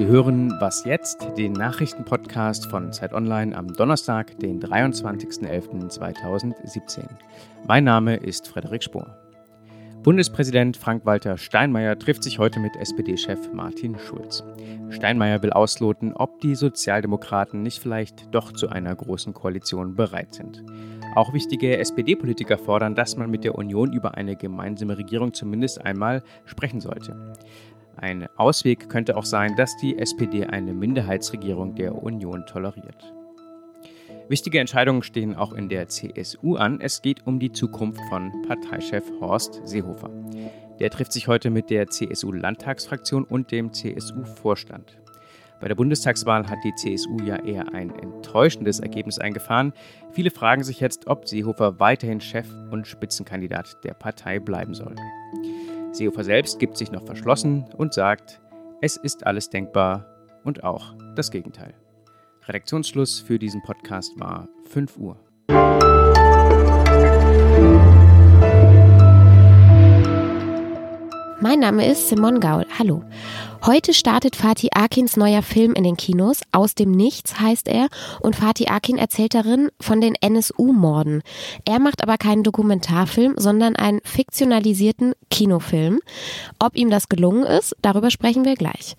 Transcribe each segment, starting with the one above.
Sie hören Was jetzt, den Nachrichtenpodcast von Zeit Online am Donnerstag, den 23.11.2017. Mein Name ist Frederik Spohr. Bundespräsident Frank-Walter Steinmeier trifft sich heute mit SPD-Chef Martin Schulz. Steinmeier will ausloten, ob die Sozialdemokraten nicht vielleicht doch zu einer großen Koalition bereit sind. Auch wichtige SPD-Politiker fordern, dass man mit der Union über eine gemeinsame Regierung zumindest einmal sprechen sollte. Ein Ausweg könnte auch sein, dass die SPD eine Minderheitsregierung der Union toleriert. Wichtige Entscheidungen stehen auch in der CSU an. Es geht um die Zukunft von Parteichef Horst Seehofer. Der trifft sich heute mit der CSU-Landtagsfraktion und dem CSU-Vorstand. Bei der Bundestagswahl hat die CSU ja eher ein enttäuschendes Ergebnis eingefahren. Viele fragen sich jetzt, ob Seehofer weiterhin Chef und Spitzenkandidat der Partei bleiben soll. Seehofer selbst gibt sich noch verschlossen und sagt, es ist alles denkbar und auch das Gegenteil. Redaktionsschluss für diesen Podcast war 5 Uhr. Mein Name ist Simon Gaul. Hallo. Heute startet Fatih Akins neuer Film in den Kinos. Aus dem Nichts heißt er. Und Fatih Akin erzählt darin von den NSU-Morden. Er macht aber keinen Dokumentarfilm, sondern einen fiktionalisierten Kinofilm. Ob ihm das gelungen ist, darüber sprechen wir gleich.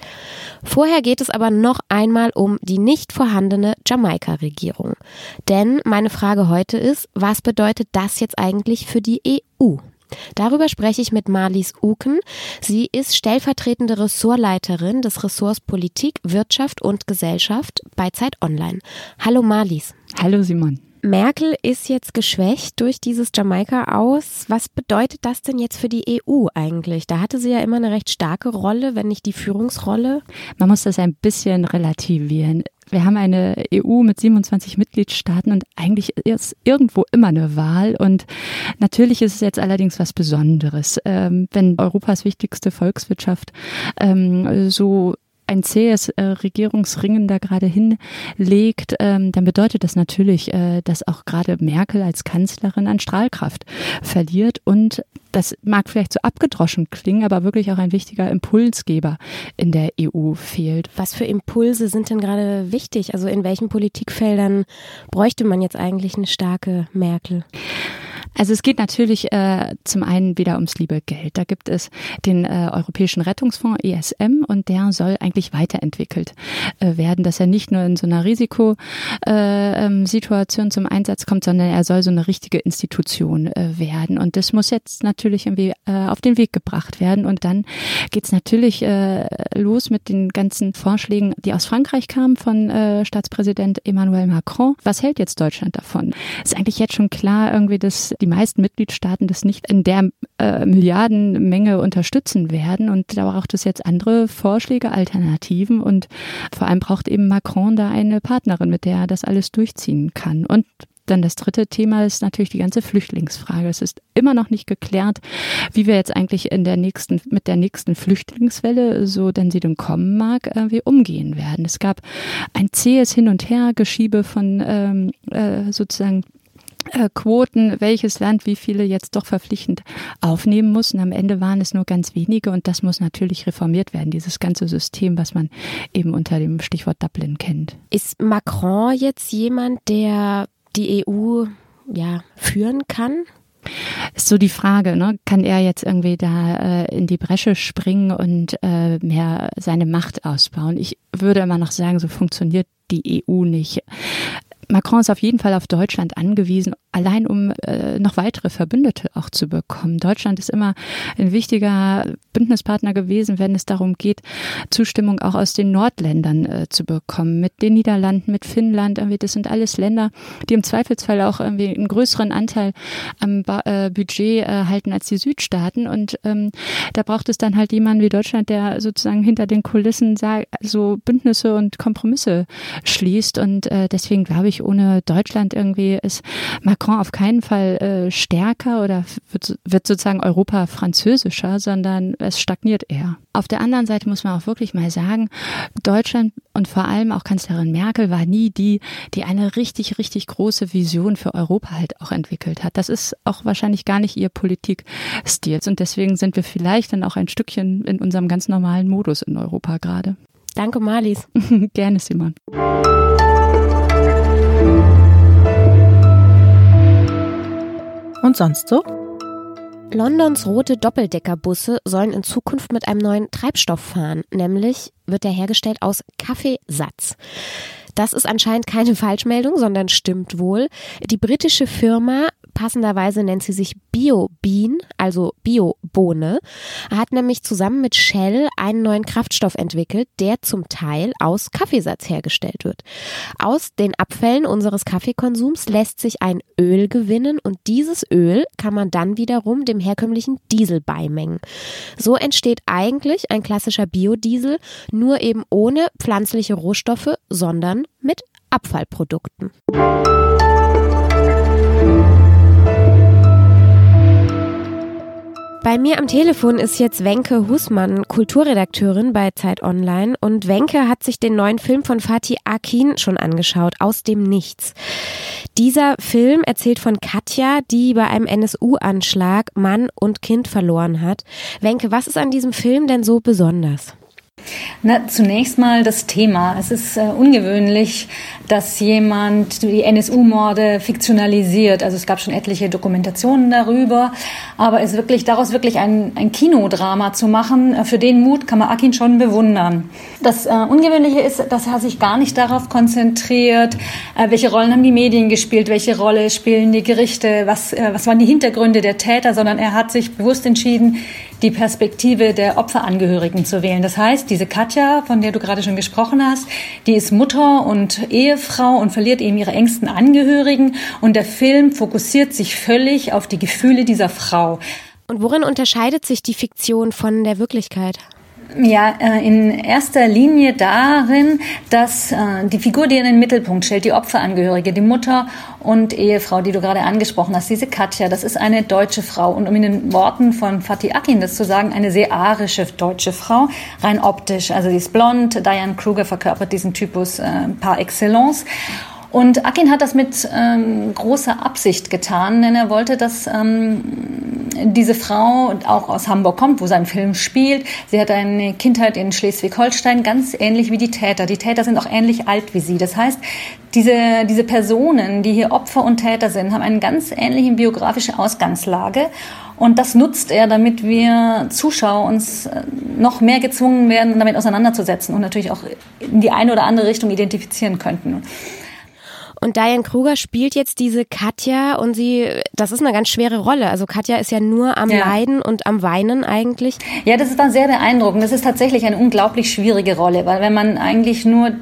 Vorher geht es aber noch einmal um die nicht vorhandene Jamaika-Regierung. Denn meine Frage heute ist, was bedeutet das jetzt eigentlich für die EU? Darüber spreche ich mit Marlies Uken. Sie ist stellvertretende Ressortleiterin des Ressorts Politik, Wirtschaft und Gesellschaft bei Zeit Online. Hallo Marlies. Hallo Simon. Merkel ist jetzt geschwächt durch dieses Jamaika aus. Was bedeutet das denn jetzt für die EU eigentlich? Da hatte sie ja immer eine recht starke Rolle, wenn nicht die Führungsrolle. Man muss das ein bisschen relativieren. Wir haben eine EU mit 27 Mitgliedstaaten und eigentlich ist irgendwo immer eine Wahl. Und natürlich ist es jetzt allerdings was Besonderes, ähm, wenn Europas wichtigste Volkswirtschaft ähm, so ein zähes äh, Regierungsringen da gerade hinlegt, ähm, dann bedeutet das natürlich, äh, dass auch gerade Merkel als Kanzlerin an Strahlkraft verliert und das mag vielleicht so abgedroschen klingen, aber wirklich auch ein wichtiger Impulsgeber in der EU fehlt. Was für Impulse sind denn gerade wichtig? Also in welchen Politikfeldern bräuchte man jetzt eigentlich eine starke Merkel? Also es geht natürlich äh, zum einen wieder ums liebe Geld. Da gibt es den äh, Europäischen Rettungsfonds ESM und der soll eigentlich weiterentwickelt äh, werden, dass er nicht nur in so einer Risikosituation äh, ähm, zum Einsatz kommt, sondern er soll so eine richtige Institution äh, werden. Und das muss jetzt natürlich irgendwie äh, auf den Weg gebracht werden. Und dann geht's natürlich äh, los mit den ganzen Vorschlägen, die aus Frankreich kamen von äh, Staatspräsident Emmanuel Macron. Was hält jetzt Deutschland davon? Ist eigentlich jetzt schon klar irgendwie, dass die meisten Mitgliedstaaten das nicht in der äh, Milliardenmenge unterstützen werden. Und da braucht es jetzt andere Vorschläge, Alternativen. Und vor allem braucht eben Macron da eine Partnerin, mit der er das alles durchziehen kann. Und dann das dritte Thema ist natürlich die ganze Flüchtlingsfrage. Es ist immer noch nicht geklärt, wie wir jetzt eigentlich in der nächsten, mit der nächsten Flüchtlingswelle, so denn sie denn kommen mag, äh, wir umgehen werden. Es gab ein zähes Hin und Her Geschiebe von ähm, äh, sozusagen Quoten, welches Land wie viele jetzt doch verpflichtend aufnehmen muss. Und am Ende waren es nur ganz wenige und das muss natürlich reformiert werden, dieses ganze System, was man eben unter dem Stichwort Dublin kennt. Ist Macron jetzt jemand, der die EU ja führen kann? Ist so die Frage, ne? kann er jetzt irgendwie da äh, in die Bresche springen und äh, mehr seine Macht ausbauen? Ich würde immer noch sagen, so funktioniert die EU nicht. Macron ist auf jeden Fall auf Deutschland angewiesen, allein um äh, noch weitere Verbündete auch zu bekommen. Deutschland ist immer ein wichtiger Bündnispartner gewesen, wenn es darum geht, Zustimmung auch aus den Nordländern äh, zu bekommen. Mit den Niederlanden, mit Finnland, irgendwie, das sind alles Länder, die im Zweifelsfall auch irgendwie einen größeren Anteil am ba äh, Budget äh, halten als die Südstaaten. Und ähm, da braucht es dann halt jemanden wie Deutschland, der sozusagen hinter den Kulissen so Bündnisse und Kompromisse schließt. Und äh, deswegen glaube ich, ohne Deutschland irgendwie ist Macron auf keinen Fall äh, stärker oder wird, wird sozusagen Europa französischer, sondern es stagniert eher. Auf der anderen Seite muss man auch wirklich mal sagen, Deutschland und vor allem auch Kanzlerin Merkel war nie die, die eine richtig, richtig große Vision für Europa halt auch entwickelt hat. Das ist auch wahrscheinlich gar nicht ihr Politikstil. Und deswegen sind wir vielleicht dann auch ein Stückchen in unserem ganz normalen Modus in Europa gerade. Danke, Marlies. Gerne, Simon. Und sonst so? Londons rote Doppeldeckerbusse sollen in Zukunft mit einem neuen Treibstoff fahren, nämlich wird er hergestellt aus Kaffeesatz. Das ist anscheinend keine Falschmeldung, sondern stimmt wohl. Die britische Firma passenderweise nennt sie sich BioBean, also Biobohne, hat nämlich zusammen mit Shell einen neuen Kraftstoff entwickelt, der zum Teil aus Kaffeesatz hergestellt wird. Aus den Abfällen unseres Kaffeekonsums lässt sich ein Öl gewinnen und dieses Öl kann man dann wiederum dem herkömmlichen Diesel beimengen. So entsteht eigentlich ein klassischer Biodiesel, nur eben ohne pflanzliche Rohstoffe, sondern mit Abfallprodukten. Bei mir am Telefon ist jetzt Wenke Husmann, Kulturredakteurin bei Zeit Online. Und Wenke hat sich den neuen Film von Fatih Akin schon angeschaut, Aus dem Nichts. Dieser Film erzählt von Katja, die bei einem NSU-Anschlag Mann und Kind verloren hat. Wenke, was ist an diesem Film denn so besonders? Na, zunächst mal das Thema. Es ist äh, ungewöhnlich, dass jemand die NSU-Morde fiktionalisiert. Also es gab schon etliche Dokumentationen darüber, aber es wirklich daraus wirklich ein, ein Kinodrama zu machen, äh, für den Mut kann man Akin schon bewundern. Das äh, Ungewöhnliche ist, dass er sich gar nicht darauf konzentriert, äh, welche Rollen haben die Medien gespielt, welche Rolle spielen die Gerichte, was, äh, was waren die Hintergründe der Täter, sondern er hat sich bewusst entschieden, die Perspektive der Opferangehörigen zu wählen. Das heißt, diese Katja, von der du gerade schon gesprochen hast, die ist Mutter und Ehefrau und verliert eben ihre engsten Angehörigen. Und der Film fokussiert sich völlig auf die Gefühle dieser Frau. Und worin unterscheidet sich die Fiktion von der Wirklichkeit? Ja, äh, in erster Linie darin, dass äh, die Figur, die in den Mittelpunkt stellt, die Opferangehörige, die Mutter und Ehefrau, die du gerade angesprochen hast, diese Katja, das ist eine deutsche Frau. Und um in den Worten von Fatih Akin das zu sagen, eine sehr arische deutsche Frau, rein optisch. Also sie ist blond, Diane Kruger verkörpert diesen Typus äh, par excellence. Und Akin hat das mit ähm, großer Absicht getan, denn er wollte, dass ähm, diese Frau auch aus Hamburg kommt, wo sein Film spielt. Sie hat eine Kindheit in Schleswig-Holstein, ganz ähnlich wie die Täter. Die Täter sind auch ähnlich alt wie sie. Das heißt, diese, diese Personen, die hier Opfer und Täter sind, haben eine ganz ähnliche biografische Ausgangslage. Und das nutzt er, damit wir Zuschauer uns äh, noch mehr gezwungen werden, damit auseinanderzusetzen und natürlich auch in die eine oder andere Richtung identifizieren könnten. Und Diane Kruger spielt jetzt diese Katja und sie, das ist eine ganz schwere Rolle. Also Katja ist ja nur am ja. Leiden und am Weinen eigentlich. Ja, das war sehr beeindruckend. Das ist tatsächlich eine unglaublich schwierige Rolle, weil wenn man eigentlich nur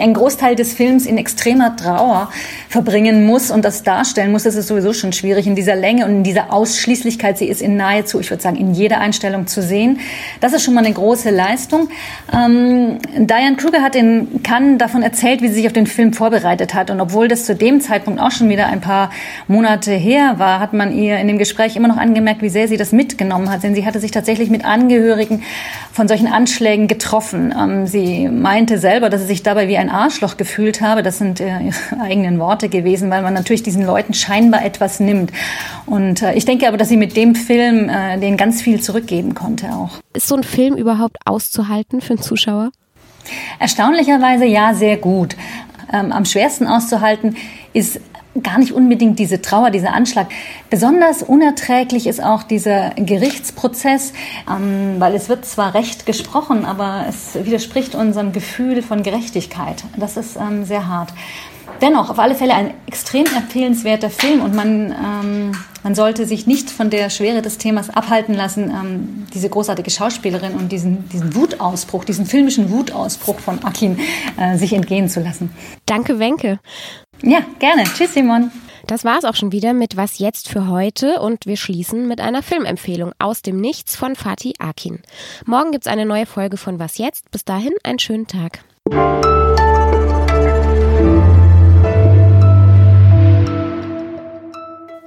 einen Großteil des Films in extremer Trauer verbringen muss und das darstellen muss, das ist sowieso schon schwierig in dieser Länge und in dieser Ausschließlichkeit. Sie ist in nahezu, ich würde sagen, in jeder Einstellung zu sehen. Das ist schon mal eine große Leistung. Ähm, Diane Kruger hat in Cannes davon erzählt, wie sie sich auf den Film vorbereitet hat. Und obwohl das zu dem Zeitpunkt auch schon wieder ein paar Monate her war, hat man ihr in dem Gespräch immer noch angemerkt, wie sehr sie das mitgenommen hat. Denn sie hatte sich tatsächlich mit Angehörigen von solchen Anschlägen getroffen. Ähm, sie meinte selber, dass sie sich dabei wie ein Arschloch gefühlt habe. Das sind äh, ihre eigenen Worte gewesen, weil man natürlich diesen Leuten scheinbar etwas nimmt. Und äh, ich denke aber, dass sie mit dem Film äh, denen ganz viel zurückgeben konnte auch. Ist so ein Film überhaupt auszuhalten für einen Zuschauer? Erstaunlicherweise ja, sehr gut. Ähm, am schwersten auszuhalten ist gar nicht unbedingt diese Trauer, dieser Anschlag. Besonders unerträglich ist auch dieser Gerichtsprozess, ähm, weil es wird zwar recht gesprochen, aber es widerspricht unserem Gefühl von Gerechtigkeit. Das ist ähm, sehr hart. Dennoch, auf alle Fälle ein extrem empfehlenswerter Film und man, ähm, man sollte sich nicht von der Schwere des Themas abhalten lassen, ähm, diese großartige Schauspielerin und diesen, diesen Wutausbruch, diesen filmischen Wutausbruch von Akin äh, sich entgehen zu lassen. Danke, Wenke. Ja, gerne. Tschüss, Simon. Das war's auch schon wieder mit Was jetzt für heute und wir schließen mit einer Filmempfehlung aus dem Nichts von Fatih Akin. Morgen gibt's eine neue Folge von Was jetzt. Bis dahin einen schönen Tag.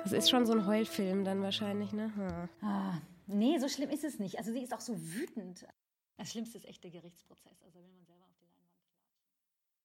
Das ist schon so ein Heulfilm dann wahrscheinlich, ne? Hm. Ah, nee, so schlimm ist es nicht. Also sie ist auch so wütend. Das Schlimmste ist echt der Gerichtsprozess.